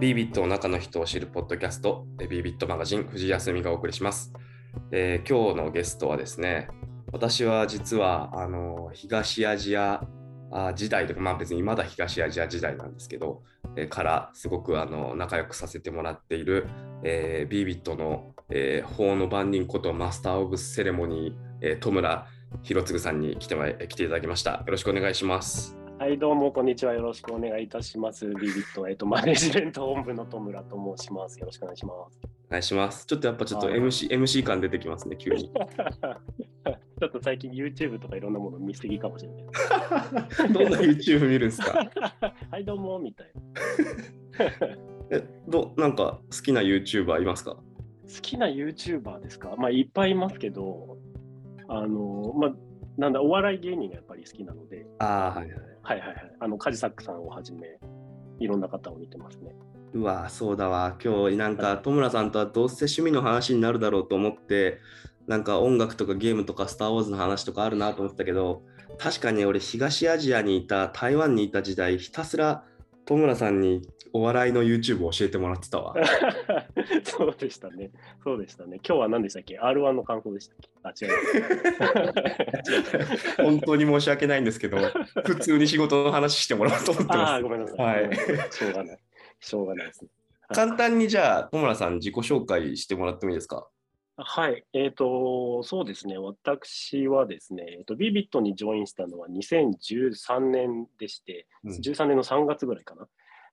ビービットの中の人を知るポッドキャスト、ビービットマガジン、藤井康美がお送りします。えー今日のゲストはですね、私は実はあの東アジア時代とか、まあ別にまだ東アジア時代なんですけど、えーからすごくあの仲良くさせてもらっている、えービービットの、えー法の番人ことマスター・オブ・セレモニー、えー戸村博次さんに来て,、来ていただきました。よろしくお願いします。はい、どうも、こんにちは。よろしくお願いいたします。ビビット、えっと、マネジメント本部の戸村と申します。よろしくお願いします。お願いします。ちょっとやっぱちょっとはい MC, MC 感出てきますね、急に。ちょっと最近 YouTube とかいろんなもの見すぎかもしれない。どんな YouTube 見るんですか？はい、どうも、みたいな。えどなんか好きな YouTuber いますか？好きな YouTuber ですか？まあ、いっぱいいますけど、あの、まあ、なんだ、お笑い芸人がやっぱり好きなので、ああ、はいはい。はいはいはい。あの、カジサックさんをはじめ、いろんな方を見てますね。うわそうだわ今日なんか戸村さんとはどうせ趣味の話になるだろうと思ってなんか音楽とかゲームとかスター・ウォーズの話とかあるなと思ったけど確かに俺東アジアにいた台湾にいた時代ひたすら戸村さんにお笑いの YouTube を教えてもらってたわ そうでしたね。そうでしたね。今日は何でしたっけ ?R1 の感想でしたっけ？あ、違う。本当に申し訳ないんですけど普通に仕事の話してもらおうと思ってああ、ますごめんなさい。はいしょうがない。しょうがないですね。簡単にじゃあ戸村さん自己紹介してもらってもいいですか？はい。えっ、と、そうですね。私はですね、えっ、と、ビビットにジョインしたのは2013年でして、うん13年の3月ぐらいかな、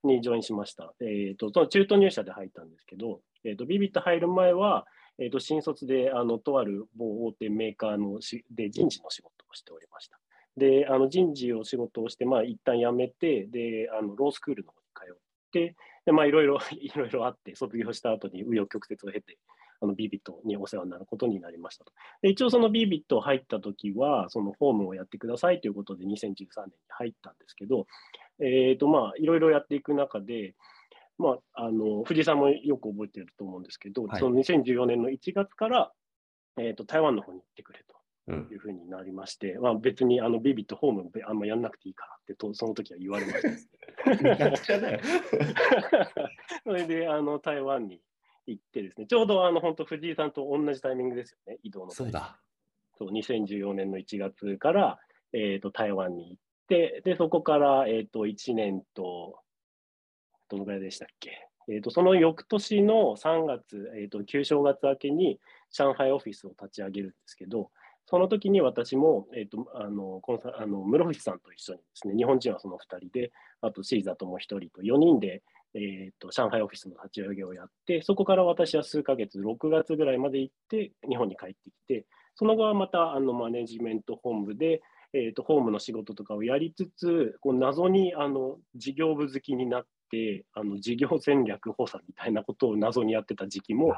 にジョインしました。えっ、と、その中途入社で入ったんですけど、えっ、と、ビビット入る前は、えっ、と、新卒で、あの、とある某大手メーカーのしで人事の仕事をしておりました。で、あの、人事を仕事をして、まあ、一旦辞めて、で、あの、ロースクールの方に通って、で、まあ、いろいろ、いろいろあって、卒業した後に紆余曲折を経て、あの、ビビットにお世話になることになりましたと。で一応そのビビット入った時は、そのフォームをやってくださいということで2013年に入ったんですけど、えっ、とまあ、いろいろやっていく中で、まあ、あの、藤井さんもよく覚えてると思うんですけど、はいその2014年の1月から、えっ、と、台湾の方に行ってくれと。うんいうふうになりまして、まあ、別にあのビビットホームあんまやんなくていいからってとその時は言われました。それであの台湾に行ってですね、ちょうどあの本当藤井さんと同じタイミングですよね、移動の。そうだそう2014年の1月から、えー、と台湾に行でそこから、えー、と1年と、どのぐらいでしたっけ、えー、とその翌年の3月、えー、と旧正月明けに上海オフィスを立ち上げるんですけど、その時に私も、えー、とあのコンサあの室伏さんと一緒にですね、日本人はその2人で、あとシーザーとも1人と4人で、えー、と上海オフィスの立ち上げをやって、そこから私は数ヶ月、6月ぐらいまで行って、日本に帰ってきて、その後はまたあのマネジメント本部で、えー、とホームの仕事とかをやりつつ、こう謎にあの事業部好きになって、あの事業戦略補佐みたいなことを謎にやってた時期も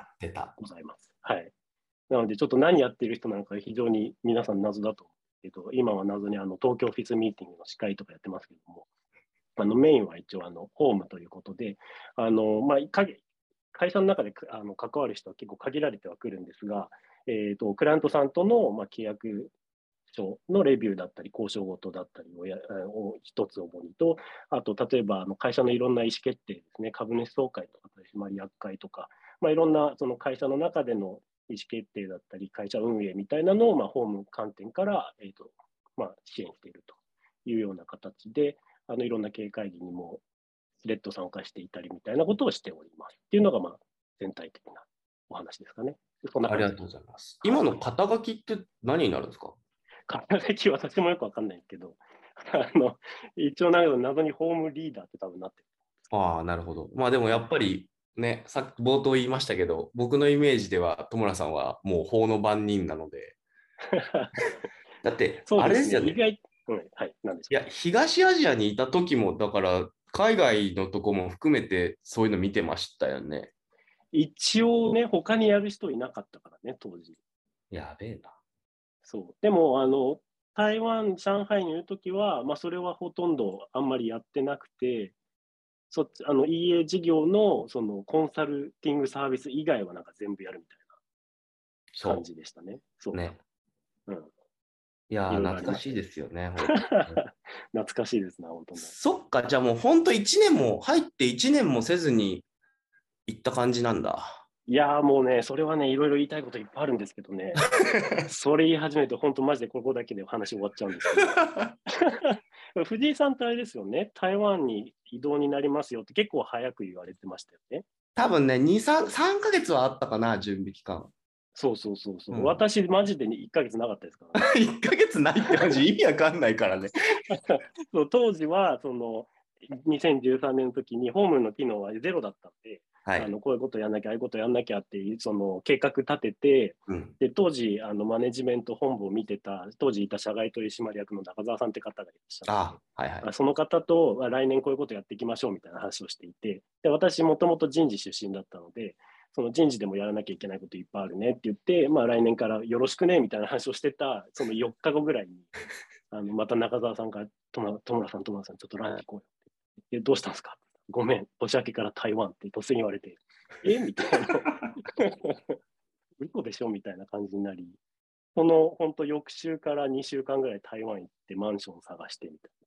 ございます。はい。なので、ちょっと何やってる人なんか非常に皆さん謎だと思うけど、今は謎にあの東京オフィスミーティングの司会とかやってますけども、あのメインは一応あのホームということで、あのまあ、か会社の中であの関わる人は結構限られてはくるんですが、えー、とクライアントさんとの、まあ、契約書のレビューだったり、交渉事だったりをやを一つ主にと、あと例えばあの会社のいろんな意思決定ですね、株主総会とか取締役会とか、まあ、いろんなその会社の中での意思決定だったり、会社運営みたいなのを、まあ、ホーム観点から、えーとまあ、支援しているというような形で、あのいろんな経営会議にもしれっと参加していたりみたいなことをしておりますっていうのが、まあ、全体的なお話ですかね。ありがとうございます。今の肩書きって何になるんですか？肩書き私もよくわかんないけど、あの一応なんか謎にホームリーダーって多分なってる。ああ、なるほど。まあでもやっぱりね、さっき冒頭言いましたけど、僕のイメージでは戸村さんはもう法の番人なので、だって、そうであれですすよね。うん、はい、なんでいや、東アジアにいた時も、だから、海外のとこも含めてそういうの見てましたよね。一応ね、他にやる人いなかったからね、当時。やべえな。そう。でも、あの、台湾、上海にいるときは、まあ、それはほとんどあんまりやってなくて、そっち、あの、EA 事業の、その、コンサルティングサービス以外はなんか全部やるみたいそな感じでしたね。そう。う。ね。うん。いや懐かしいですよね。懐かしいですね、本当に。そっか、じゃあもう本当1年も入って1年もせずに行った感じなんだ。いやーもうね、それはね、いろいろ言いたいこといっぱいあるんですけどね、それ言い始めると、本当、マジでここだけで話終わっちゃうんですけど、藤井さんってあれですよね、台湾に移動になりますよって結構早く言われてましたよね。多分ね、2、3、3ヶ月はあったかな、準備期間。そうそうそうそう、うん。私、マジで1ヶ月なかったですから、ね。1ヶ月ないってマジ意味わかんないからね。そう当時はその2013年の時にホームの機能はゼロだったんで、はい。あのこういうことやんなきゃ、ああいうことやんなきゃっていうその計画立てて、うん、で当時あのマネジメント本部を見てた当時いた社外取締役の中澤さんって方がいらっしゃっあてはいはい。その方とあ来年こういうことやっていきましょうみたいな話をしていてで私もともと人事出身だったのでその人事でもやらなきゃいけないこといっぱいあるねって言って、まあ、来年からよろしくねみたいな話をしてたその4日後ぐらいに あのまた中澤さんから「戸村戸村さん戸村さんちょっとラン行こうよ」ってでどうしたんですか?」ごめん年明けから台湾って突然言われて「え？みたいな「嘘でしょ?」みたいな感じになりその本当翌週から2週間ぐらい台湾行ってマンション探してみたいな。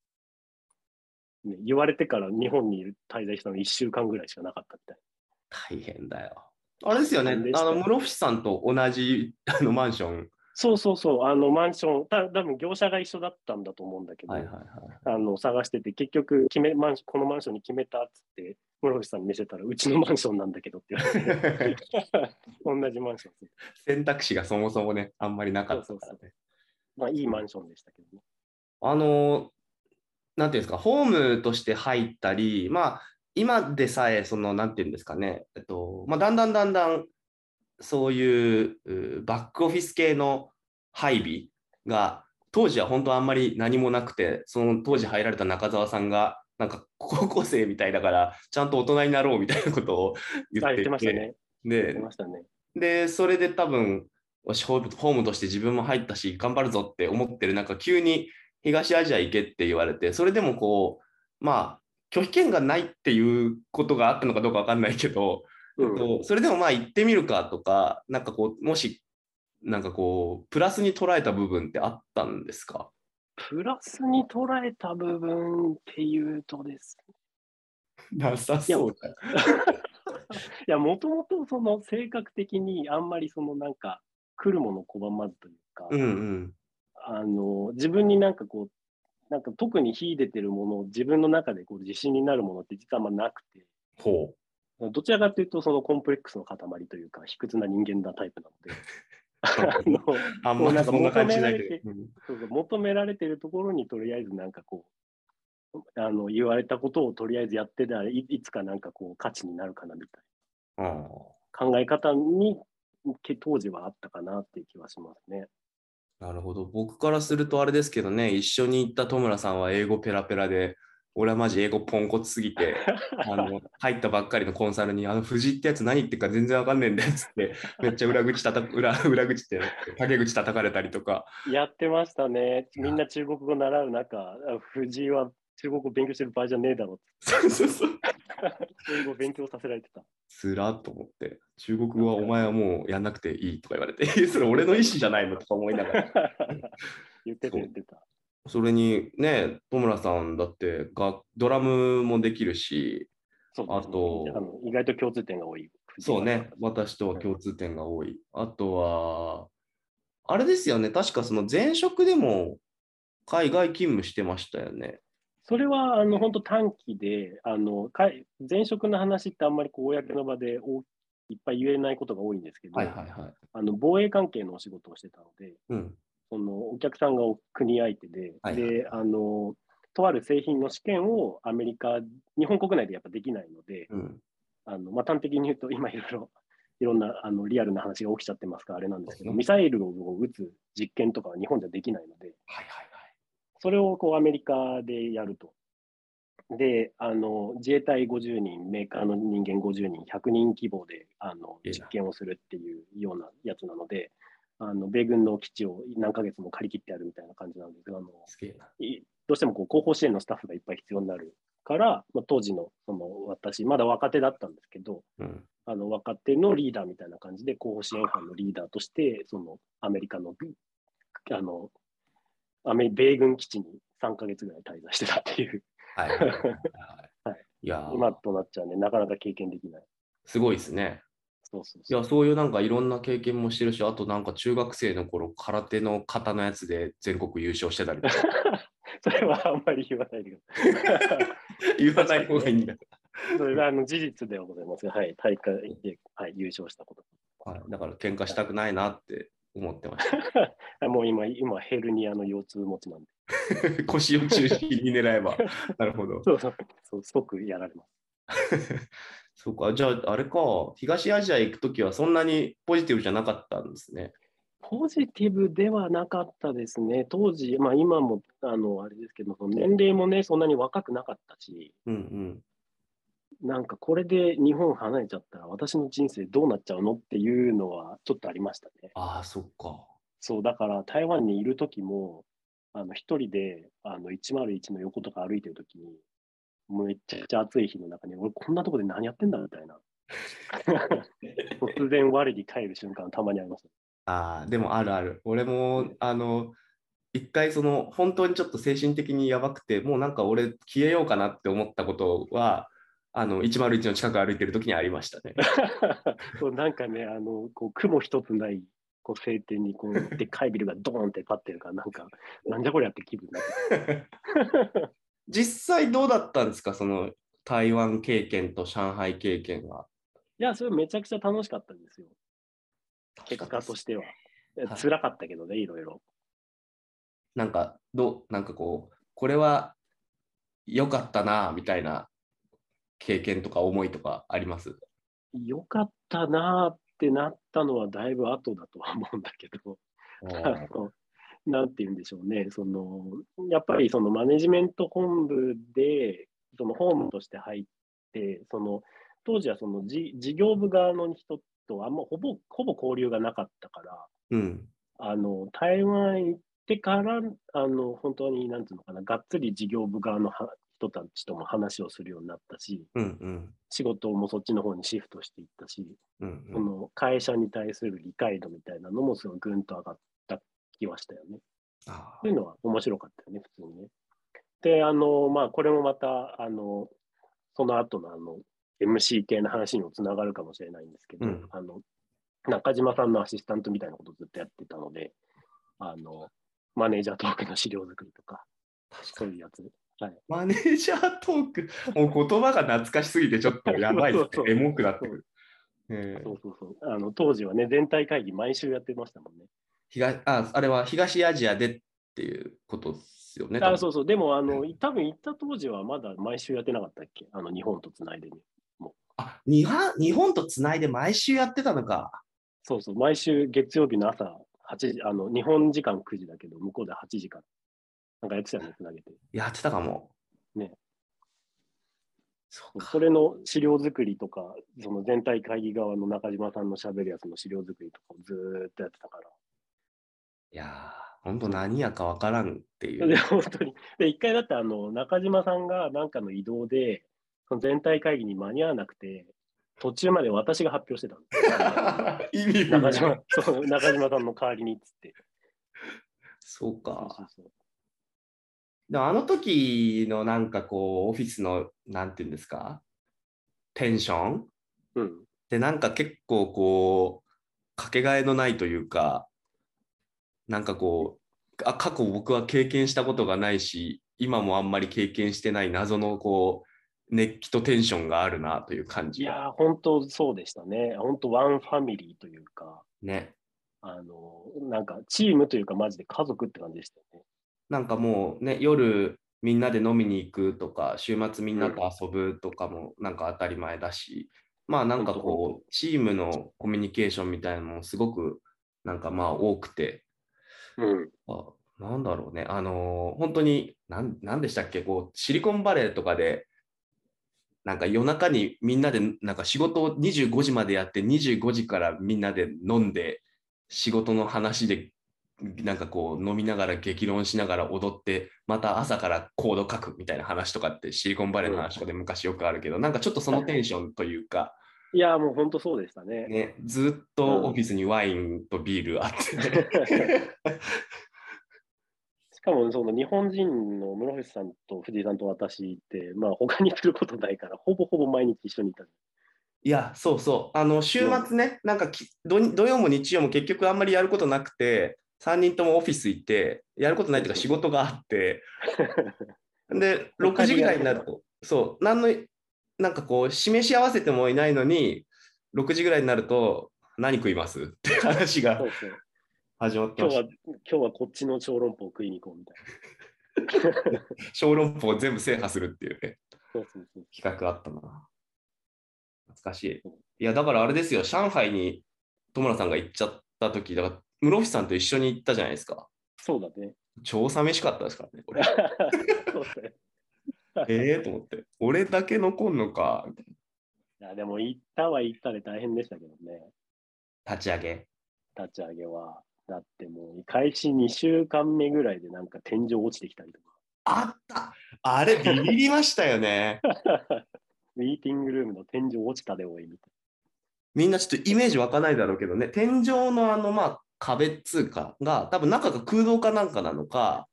ね、言われてから日本に滞在したの1週間ぐらいしかなかったみたい大変だよ。あれですよねあの室伏さんと同じあのマンション。そうそうそう、あのマンション、た多分業者が一緒だったんだと思うんだけど、はいはいはい。あの探してて、結局決めマンション、このマンションに決めたっつって、室伏さんに見せたら、うちのマンションなんだけどって言われて、同じマンション。選択肢がそもそもね、あんまりなかったからね。そうそうまあ、いいマンションでしたけどね。あの、なんていうんですか、ホームとして入ったり、まあ、今でさえ、その、なんていうんですかね、えっと、まあ、だんだんだんだん、そういううバックオフィス系の配備が、当時は本当あんまり何もなくて、その当時入られた中澤さんが、なんか高校生みたいだから、ちゃんと大人になろうみたいなことを言あ、ってましたね。でね。で、それで多分、ホームとして自分も入ったし、頑張るぞって思ってる中、急に東アジア行けって言われて、それでもこう、まあ、拒否権がないっていうことがあったのかどうかわかんないけど、うんえっとそれでもまあ行ってみるかとか、なんかこう、もし、なんかこう、プラスに捉えた部分ってあったんですか？プラスに捉えた部分っていうとですなさそうだ。よ。いや、もともとその性格的にあんまりそのなんか来るもの拒まずというか、うんうん。あの自分になんかこう、なんか特に秀でてるものを自分の中でこう自信になるものって実はあんまなくて、ほどちらかというとそのコンプレックスの塊というか、卑屈な人間なタイプなので、あんまりそんな感じしないけど。求められてるところにとりあえずなんかこう、あの言われたことをとりあえずやってたらいいつかなんかこう価値になるかなみたいあな考え方にけ当時はあったかなっていう気はしますね。あなるほど。僕からするとあれですけどね、一緒に行った戸村さんは英語ペラペラで、俺はマジ英語ポンコツすぎて、あの入ったばっかりのコンサルに、あの藤井ってやつ何言ってるか全然わかんねえんだよっつって、めっちゃ裏口たた 裏裏口って、陰口叩かれたりとか、やってましたね。みんな中国語習う中、あ藤井は中国語勉強してる場合じゃねえだろって、そうそうそう。英語勉強させられてた。つらっと思って、中国語はお前はもうやんなくていいとか言われて、え それ俺の意思じゃないのとか思いながら。言ってた言ってた。それにね、戸村さんだってがドラムもできるし、ねあとあの意外と共通点が多い。そうね、私とは共通点が多い。あとは、あれですよね、確かその前職でも海外勤務してましたよね。それはあの本当短期で、あの前職の話ってあんまりこう公の場で大いっぱい言えないことが多いんですけど、はいはいはい。あの防衛関係のお仕事をしてたので、うん。そのお客さんが国相手で、はいはいであのとある製品の試験をアメリカ、日本国内でやっぱできないので、うん。あのまあ、端的に言うと、今いろいろいろんなあのリアルな話が起きちゃってますから、あれなんですけど、うんミサイルを撃つ実験とかは日本ではできないので、はいはいそれをこうアメリカでやると。で、あの自衛隊50人、メーカーの人間50人、100人規模であの実験をするっていうようなやつなので、あの米軍の基地を何ヶ月も借り切ってやるみたいな感じなんであのどうしてもこう後方支援のスタッフがいっぱい必要になるから、まあ、当時のその私、まだ若手だったんですけど、うん。あの若手のリーダーみたいな感じで、後方支援班のリーダーとして、そのアメリカのあのアメ米軍基地に3ヶ月ぐらい滞在してたっていう、はいはいはいはい。やー、今となっちゃね、なかなか経験できない。すごいですね。そうそうそう。いや、そういうなんかいろんな経験もしてるし、あとなんか中学生の頃、空手の型のやつで全国優勝してたりとか。それはあんまり言わないでください。言わない方がいいんだ。それがあの事実ではございますが、はい、大会で、はい、優勝したこと。はい、だから喧嘩したくないなって思ってました。もう今、今ヘルニアの腰痛持ちなんで。腰を中心に狙えば。なるほど。そうそう、そう即やられます。そうか、じゃああれか、東アジア行くときはそんなにポジティブじゃなかったんですね。ポジティブではなかったですね。当時、まあ今も、あの、あれですけど、その年齢もね、そんなに若くなかったし、うんうん。なんかこれで日本離れちゃったら私の人生どうなっちゃうのっていうのはちょっとありましたね。ああ、そっか。そう、だから台湾にいる時も、あの、一人で、あの、101の横とか歩いてる時に、めっちゃくちゃ暑い日の中に、俺こんなとこで何やってんだみたいな。突然我に帰る瞬間たまにありました。ああ、でもあるある。俺も、あの、一回その、本当にちょっと精神的にやばくて、もうなんか俺消えようかなって思ったことは、あの、101の近く歩いてる時にありましたね。そうなんかね、あの、こう雲一つない、こう晴天にこうでっかいビルがドーンって立ってるから、なんか、なんじゃこりゃって気分になって。実際どうだったんですか？その台湾経験と上海経験は。いや、それめちゃくちゃ楽しかったんですよ。結果としては。はい辛かったけどね、いろいろ。なんか、どう、なんかこう、これは良かったな、みたいな経験とか思いとかあります？よかったなーってなったのはだいぶ後だとは思うんだけど、あ のなんて言うんでしょうね、そのやっぱりそのマネジメント本部で、そのホームとして入って、その当時はその事事業部側の人とあんまほぼほぼ交流がなかったから、うん。あの台湾行ってから、あの本当になんていうのかな、がっつり事業部側のは人たちとも話をするようになったし、うんうん。仕事もそっちの方にシフトしていったし、うんその会社に対する理解度みたいなのもすごいぐんと上がった気はしたよね。あそういうのは面白かったよね、普通にね。で、あの、まあ、これもまた、あの、その後のあの、MC 系の話にもつながるかもしれないんですけど、うんあの、中島さんのアシスタントみたいなことをずっとやってたので、あの、マネージャートークの資料作りとか、確かに。そういうやつ。はい。マネージャートーク、もう言葉が懐かしすぎてちょっとやばいですそうそうね。エモくなってくる。えーそうそうそう。あの、当時はね、全体会議毎週やってましたもんね。東ああれは東アジアでっていうことですよね。あそうそう。でも、あの、多分行った当時はまだ毎週やってなかったっけ？あの、日本とつないでね。あ日本日本とつないで毎週やってたのか。そうそう。毎週月曜日の朝8時、あの、日本時間9時だけど、向こうで8時から。なんかやってたよね、つなげて。やってたかも。ね。それの資料作りとか、その全体会議側の中島さんの喋るやつの資料作りとかをずーっとやってたから。いやー、本当何やかわからんっていで、う。本当に。で、一回だって、あの、中島さんがなんかの移動で、その全体会議に間に合わなくて、途中まで私が発表してたんですよ 意味中島そう中島さんの代わりにっつって。そうか。でもあの時のなんかこう、オフィスの、なんていうんですか、テンション？うん。でなんか結構こう、かけがえのないというか、なんかこう、あ過去僕は経験したことがないし、今もあんまり経験してない謎のこう、熱気とテンションがあるなという感じが。いやー、本当そうでしたね。本当ワンファミリーというか、ね。あの、なんかチームというか、マジで家族って感じでしたよね。なんかもうね、夜みんなで飲みに行くとか、週末みんなと遊ぶとかもなんか当たり前だし、まあなんかこう、チームのコミュニケーションみたいなのもすごくなんかまあ多くて、うん。あなんだろうね、あのー本当に、なんなんでしたっけ、こう、シリコンバレーとかで、なんか夜中にみんなで、なんか仕事を25時までやって、25時からみんなで飲んで、仕事の話で、なんかこう、飲みながら激論しながら踊って、また朝からコード書くみたいな話とかって、シリコンバレーの話とかで昔よくあるけど、なんかちょっとそのテンションというか、いやー、もう本当そうでしたね。ね、ずっとオフィスにワインとビールあって、しかもその日本人の室伏さんと藤井さんと私って、まあ他にすることないから、ほぼほぼ毎日一緒にいた。いや、そうそう。あの、週末ね、なんかき土土曜も日曜も結局あんまりやることなくて、3人ともオフィス行って、やることないというか仕事があって、で、6時ぐらいになると、そう、なんの、なんかこう、示し合わせてもいないのに、6時ぐらいになると、何食います？って話が始まって今日はました。今日はこっちの小籠包を食いに行こうみたいな。小籠包を全部制覇するっていうね、そうそうそう。企画あったな。懐かしい。いや、だからあれですよ、上海に友村さんが行っちゃった時だから、室伏さんと一緒に行ったじゃないですか。そうだね。超寂しかったですからね、これ。そうだね。ええと思って、俺だけ残んのか、いいやでも行ったは行ったで大変でしたけどね、な。立ち上げ。立ち上げは。だってもう開始2週間目ぐらいでなんか天井落ちてきたりとあったあれ、ビビりましたよね。か。ミーティングルームの天井落ちたでおいみたいみんなちょっとイメージ湧かないだろうけどね、天井のあの、まあ、壁っつうかが、多分中が空洞かなんかなのか、な。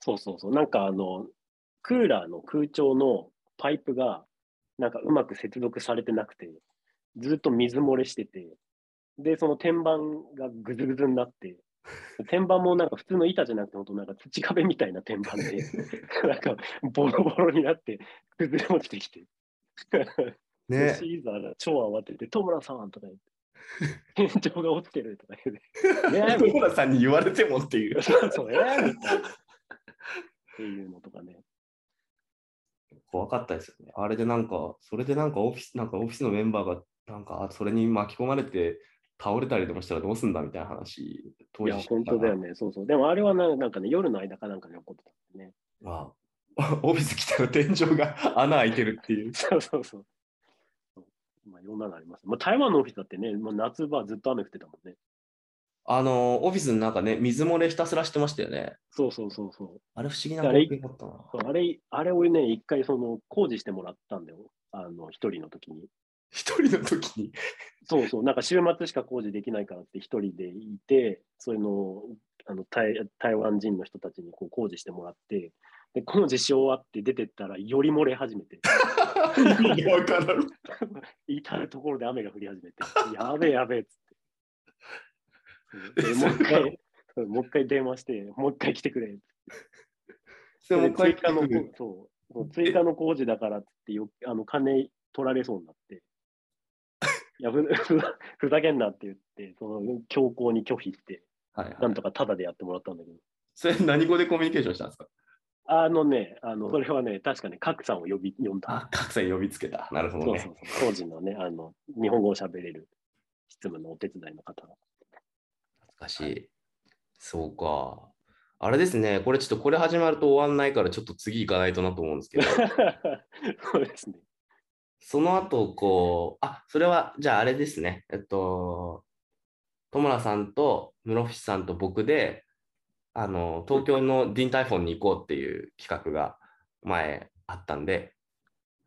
そうそうそう。なんかあの、クーラーの空調のパイプがなんかうまく接続されてなくて、ずっと水漏れしてて、で、その天板がぐずぐずになって、天板もなんか普通の板じゃなくて、本当なんか土壁みたいな天板で、なんかボロボロになって崩れ落ちてきて。ね。シーザーが超慌てて、戸村さんとか言って、天井が落ちてるとか言って、えーみ友村さんに言われてもっていう。そうそう、えーみたいな。っていうのとかね。怖かったですよね。あれでなんか、それでなんかオフィス、なんかオフィスのメンバーが、なんか、あそれに巻き込まれて倒れたりでもしたらどうすんだみたいな話、当いや、時してたな本当だよね。そうそう。でもあれはななんかね、夜の間かなんかに起こってたね。まあ、オフィス来たら天井が 穴開いてるっていう。そうそうそう。まあ、いろんなのあります。まあ、台湾のオフィスだってね、もう夏場ずっと雨降ってたもんね。あの、オフィスの中ね、水漏れひたすらしてましたよね。そうそうそうそう。あれ不思議なあれ光景だったな。そうあれ、あれをね、一回その工事してもらったんだよ。あの、一人の時に。一人の時に？そうそう、なんか週末しか工事できないからって一人でいて、そういうのをあの台台湾人の人たちにこう工事してもらって、で工事し終わって出てったら、より漏れ始めて、意味がわからん。至るところで雨が降り始めて、やべえやべえっつって。でもう一回、もう一回電話して、もう一回来てくれっつって。でもで追加のそう追加の工事だからってよあの金取られそうになって。いやふ ふふざけんなって言って、その強行に拒否して、はいはい。なんとかタダでやってもらったんだけど、それ何語でコミュニケーションしたんですか？あのね、あのそれはね、確かね、角さんを呼び呼んだ。あ、各さん呼びつけた。なるほどね。そうそうそう当時のね、あの日本語を喋れる執務のお手伝いの方が。懐かしい。そうか。あれですね、これちょっとこれ始まると終わんないから、ちょっと次行かないとなと思うんですけど、そうですね。その後、こう、あ、それは、じゃああれですね、えっと、友村さんと室伏さんと僕で、あの、東京のディンタイフォンに行こうっていう企画が前あったんで、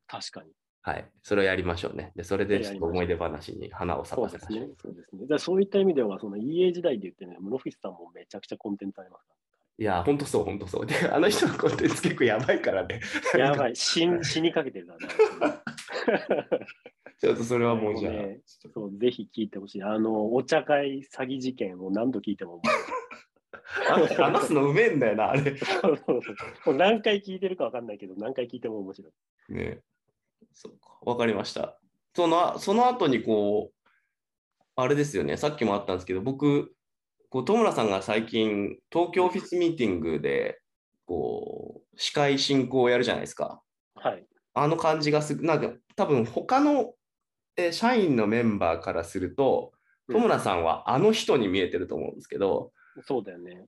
確かに。はい、それをやりましょうね。で、それでちょっと思い出話に花を咲かせましょう。。ねそうですね。だからそういった意味では、その EA 時代で言ってね、室伏さんもめちゃくちゃコンテンツありますかいや、ほんとそう、ほんとそう。で、あの人のコンテンツ結構やばいからね。ら。やばい、死ん 死にかけてるな。ちょっとそれはもうじゃあ、ねそうぜひ聞いてほしい。あの、お茶会詐欺事件を何度聞いても 話すのうめえんだよな、あれ。そうそうそう何回聞いてるか分かんないけど、何回聞いても面白い。ねそうか、わかりました。そのその後にこう、あれですよね、さっきもあったんですけど、僕、こう戸村さんが最近、東京オフィスミーティングで、こう、司会進行をやるじゃないですか。はい。あの感じがすなんか、多分他のえー社員のメンバーからすると、戸村さんはあの人に見えてると思うんですけど、そうだよね。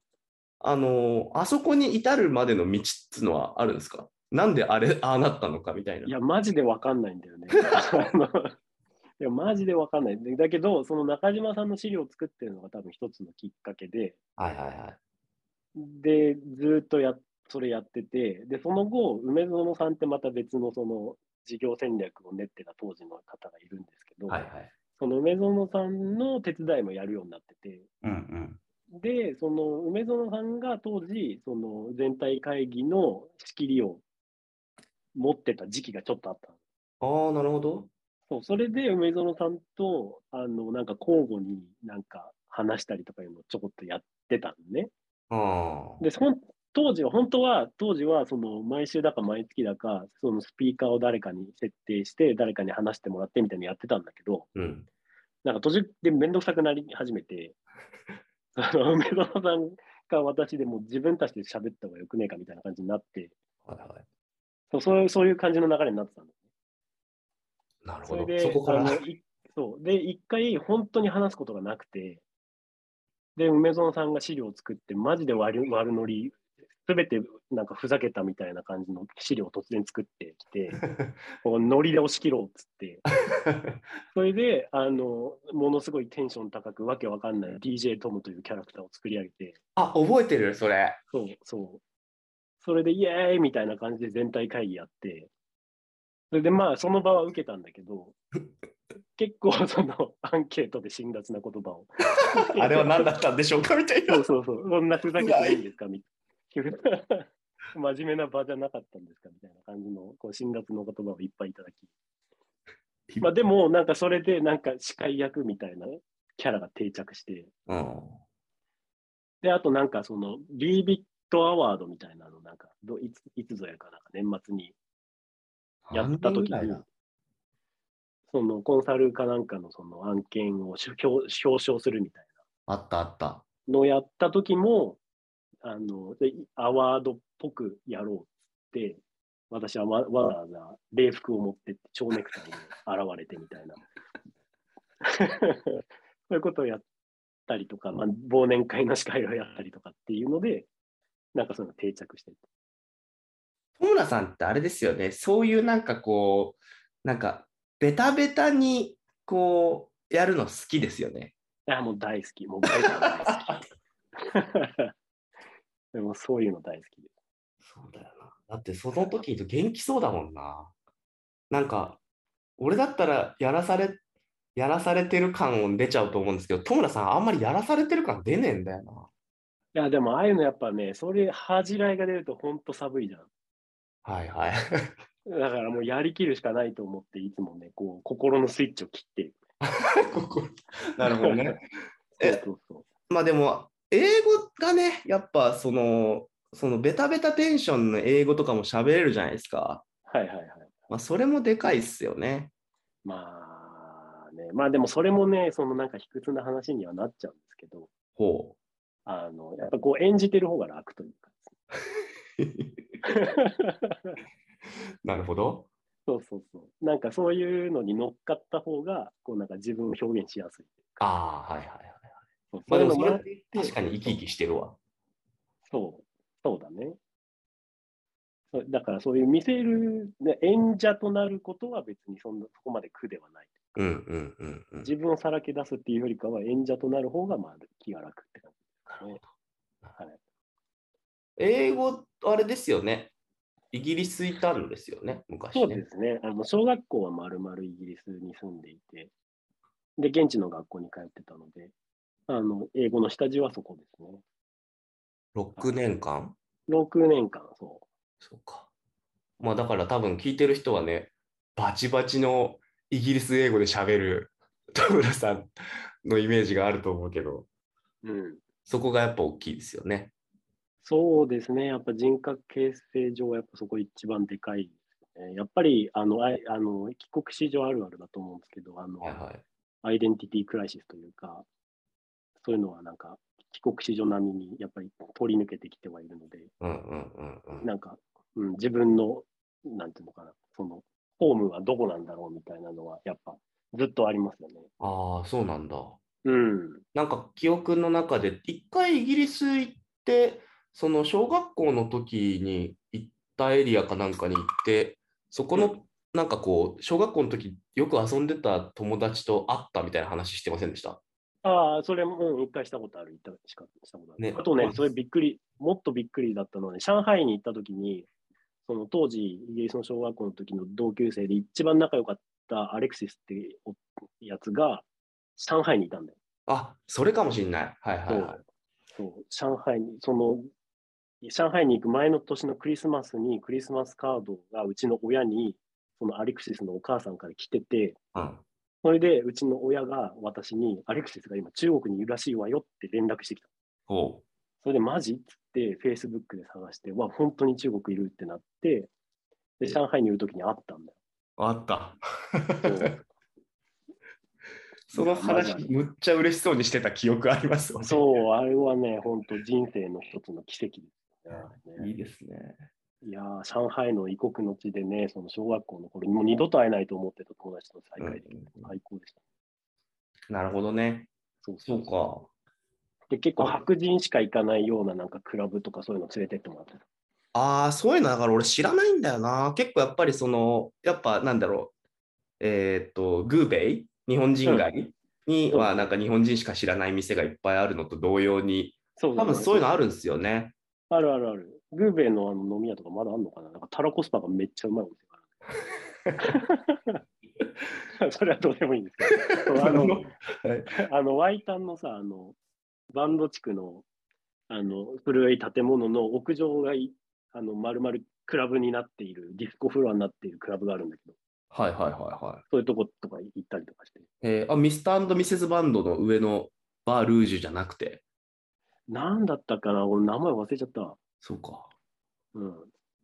あのあそこに至るまでの道っていうのはあるんですか？なんであれ、ああなったのかみたいな。いや、マジで分かんないんだよね。いや、マジで分かんない。だけど、その中島さんの資料を作ってるのが多分一つのきっかけで、はいはいはい。で、ずーっとや、それやってて、で、その後、梅園さんってまた別のその事業戦略を練ってた当時の方がいるんですけど、はいはい。その梅園さんの手伝いもやるようになってて、うんうん。で、その梅園さんが当時、その全体会議の仕切りを持ってた時期がちょっとあった。ああ、なるほど。そう、それで梅園さんと、あの、なんか交互になんか話したりとかいうのをちょこっとやってたのね。ああ。で、その当時は、本当は、当時は、その、毎週だか毎月だか、そのスピーカーを誰かに設定して、誰かに話してもらってみたいにやってたんだけど、うん。なんか途中でめんどくさくなり始めて、その梅園さんか私でも自分たちで喋った方がよくねえかみたいな感じになって、はいはい。そうそういう感じの流れになってたんだよね。なるほど。それで、そこから。そう。で、一回本当に話すことがなくて、で、梅園さんが資料を作って、マジで悪悪ノリ、すべてなんかふざけたみたいな感じの資料を突然作ってきて、こうノリで押し切ろうっつって、それで、あの、ものすごいテンション高く、わけわかんない DJ トムというキャラクターを作り上げて、あ、覚えてる、それ。そうそう。それでイエーイみたいな感じで全体会議やって、それでまあその場は受けたんだけど、結構そのアンケートで辛辣な言葉を。あれは何だったんでしょうかみたいなそう。そうそう。そんなふざけてないんですか？みたいな。真面目な場じゃなかったんですか？みたいな感じのこう辛辣な言葉をいっぱいいただき。まあでもなんかそれでなんか司会役みたいなキャラが定着して、うん。で、あとなんかその、ビービットアワードみたいなの、なんかどいつ、いつぞやかなんか年末にやった時にそのコンサルかなんかのその案件を表表彰するみたいあったあった。なのをやった時も、あの、でアワードっぽくやろうって、私はわわざわざ礼服を持ってって、蝶ネクタイで現れてみたいな。そういうことをやったりとか、まあ、忘年会の司会をやったりとかっていうので、なんかそういうの定着してて。友村さんってあれですよね。そういうなんかこう、なんか、ベタベタにこう、やるの好きですよね。いや、もう大好き。もう大好き。でもそういうの大好きです。そうだよな。だってその時と元気そうだもんな。なんか、俺だったらやらされ、やらされてる感出ちゃうと思うんですけど、友村さんあんまりやらされてる感出ねえんだよな。いや、でもああいうのやっぱね、それ恥じらいが出ると本当寒いじゃん。はいはい。だからもうやりきるしかないと思って、いつもね、こう、心のスイッチを切って。ここなるほどね。そうえそうそう。まあでも、英語がね、やっぱその、そのベタベタテンションの英語とかも喋れるじゃないですか。はいはいはい。まあそれもでかいっすよね。まあね、まあでもそれもね、そのなんか卑屈な話にはなっちゃうんですけど、ほあの、やっぱこう演じてる方が楽というか。なるほど。そうそうそう。なんかそういうのに乗っかった方が、こうなんか自分を表現しやすい。ああ、はいはいはい。そうまあでもそれ確かに生き生きしてるわ。そう、そうだね。そうだからそういう見せる、ね、演者となることは別にそんなそこまで苦ではない。うんうんうんうん。自分をさらけ出すっていうよりかは演者となる方がまあ気が楽って感ね。はい、英語、あれですよね。イギリスいたんですよね、昔ね。そうですね。あの小学校はまるまるイギリスに住んでいて、で、現地の学校に通ってたので、あの英語の下地はそこですね。6年間？6年間、そそうか。まあだから多分聞いてる人はね、バチバチのイギリス英語で喋る田村さんのイメージがあると思うけど、う。うん。そこがやっぱ大きいですよね。そうですね。やっぱ人格形成上、やっぱそこ一番でかいですね。やっぱり、あの、あいあの帰国子女あるあるだと思うんですけど、あの、はいはい。アイデンティティクライシスというか、そういうのはなんか、帰国子女並みにやっぱり通り抜けてきてはいるので、うんうんうんうん。なんか、うん、自分の、なんていうのかな、その、ホームはどこなんだろうみたいなのは、やっぱずっとありますよね。ああ、そうなんだ。うん。なんか記憶の中で、一回イギリス行って、その小学校の時に行ったエリアかなんかに行って、そこのなんかこう、小学校の時よく遊んでた友達と会ったみたいな話してませんでした？ああ、それもうん一回したことある、行ったしかしたことある。ね。あとね、それびっくり、もっとびっくりだったのはね、上海に行った時に、その当時、イギリスの小学校の時の同級生で一番仲良かったアレクシスっておやつが、上海にいたんだよ。あ、それかもしんない。はいはいはい。そう、上海に、その、上海に行く前の年のクリスマスにクリスマスカードがうちの親に、そのアレクシスのお母さんから来てて、うん。それでうちの親が私に、アレクシスが今中国にいるらしいわよって連絡してきた。ほそれでマジっつって、Facebook で探して、わ、本当に中国いるってなって、で、上海にいるときに会ったんだよ。う。あった。その話、むっちゃ嬉しそうにしてた記憶あります。そう、あれはね、本当人生の一つの奇跡ですよね。いいですね。いやー、上海の異国の地でね、その小学校の頃にもう二度と会えないと思ってた友達と再会できて最高でした。なるほどね。そうそうか。で、結構白人しか行かないようななんかクラブとかそういうの連れてってもらってた。ああ、そういうのだから俺知らないんだよな。結構やっぱりその、やっぱなんだろう。えーっと、グーベイ日本人街にはなんか日本人しか知らない店がいっぱいあるのと同様に、多分そういうのある。るんですよね。あるあるある。グーベイのあの飲み屋とかまだあんのかな？なんかタラコスパがめっちゃうまいお店がある。それはどうでもいいんですけど。あの、はいあの、ワイタンのさ、あの、バンド地区の、あの、古い建物の屋上がい、あの、丸々クラブになっている、ディスコフロアになっているクラブがあるんだけど、はいはいはいはい。そういうとことか行ったりとかして。えーあ、ミスターミセスバンドの上のバールージュじゃなくて、なんだったかな？俺名前忘れちゃった。そうか。うん。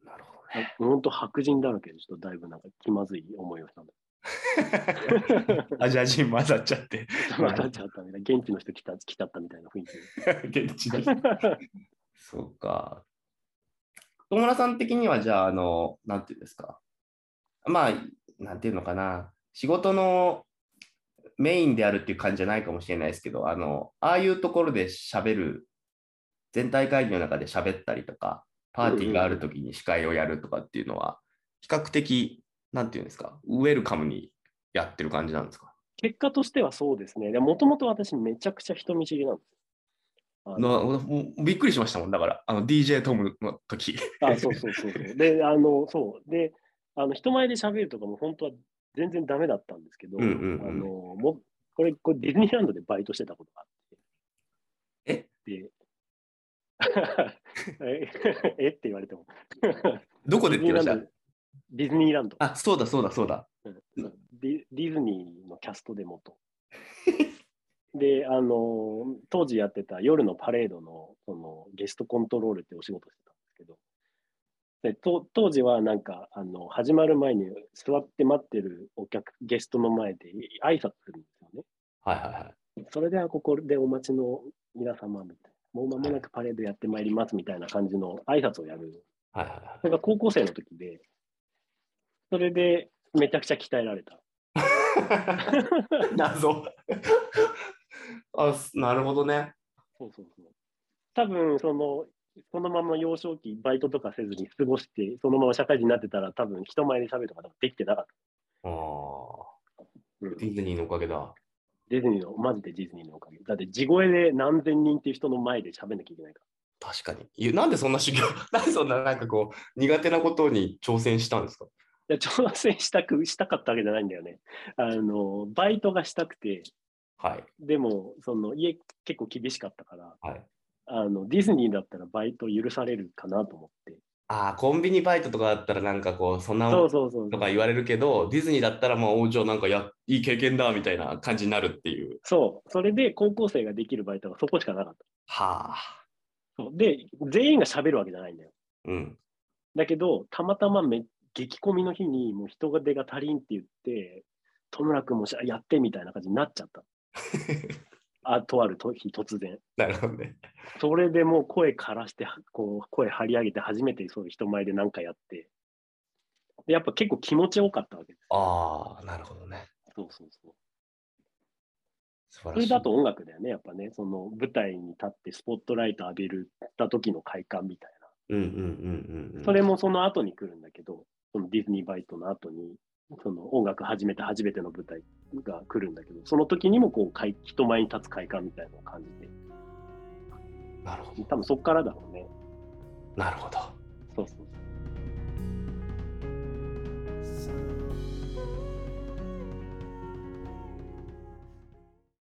なるほどね。ほんと白人だらけで、ちょっとだいぶなんか気まずい思いをしたんだ。アジア人混ざっちゃって、またちゃったみたいな。現地の人来た来ちゃったみたいな雰囲気 現地の人。そうか。友村さん的には、じゃあ、あの、なんていうんですか？まあ、なんていうのかな。仕事のメインであるっていう感じじゃないかもしれないですけど、あの、ああいうところで喋る、全体会議の中で喋ったりとか、パーティーがあるときに司会をやるとかっていうのは、比較的、なんていうんですか、ウェルカムにやってる感じなんですか？結果としてはそうですね。もともと私めちゃくちゃ人見知りなんですびっくりしましたもん、だから、あの DJ トムの時。あ、そうそうそうそう。で、あの、そう。で、あの、人前で喋るとかも本当は全然ダメだったんですけど、あの、もこれ、これディズニーランドでバイトしてたことがあって。え？で、え？え？って言われても。どこでって言いました？ディズニーランド。あ、そうだそうだそうだ。うんディディズニーのキャストで元。で、あの、当時やってた夜のパレードのそのゲストコントロールってお仕事してたんですけど、でと当時はなんかあの始まる前に座って待ってるお客、ゲストの前で挨拶するんですよね。はいはいはい。それではここでお待ちの皆様みたいな、もう間もなくパレードやってまいりますみたいな感じの挨拶をやる。はいはいはいそれが高校生の時で、それでめちゃくちゃ鍛えられた。謎。あ、すなるほどね。そうそうそう。多分その、そのまま幼少期、バイトとかせずに過ごして、そのまま社会人になってたら、多分人前で喋るとかできてなかっああ、た。うん、ディズニーのおかげだ。ディズニーの、マジでディズニーのおかげ。だって地声で何千人っていう人の前で喋んなきゃいけないか確かに。なんでそんな修行、なんでそんななんかこう、苦手なことに挑戦したんですか？ら。いや挑戦したく、したかったわけじゃないんだよね。あの、バイトがしたくて、はい。でも、その家結構厳しかったから、はい。あの、ディズニーだったらバイト許されるかなと思って。ああ、コンビニバイトとかだったらなんかこう、そんな。とか言われるけど、ディズニーだったらもう、おじゃあなんかや、いい経験だみたいな感じになるっていう。そう。それで高校生ができるバイトがそこしかなかった。はあ。で、全員が喋るわけじゃないんだよ。うん。だけど、たまたまめ激込みの日にもう人が手が足りんって言って、戸村君もしやってみたいな感じになっちゃった。あとある日突然。なるほどね。それでもう声枯らして、こう声張り上げて初めてそういう人前で何かやって。で、やっぱ結構気持ちよかったわけです。ああ、なるほどね。そうそうそう。それだと音楽だよね、やっぱね。その舞台に立ってスポットライト浴びるた時の快感みたいな。うんうんうんうんうん。それもその後に来るんだけど、そのディズニーバイトの後に、その音楽始めて初めての舞台が来るんだけど、その時にもこう快人前に立つ快感みたいなのを感じて、なるほど。多分そっからだろうね。なるほど。そうそう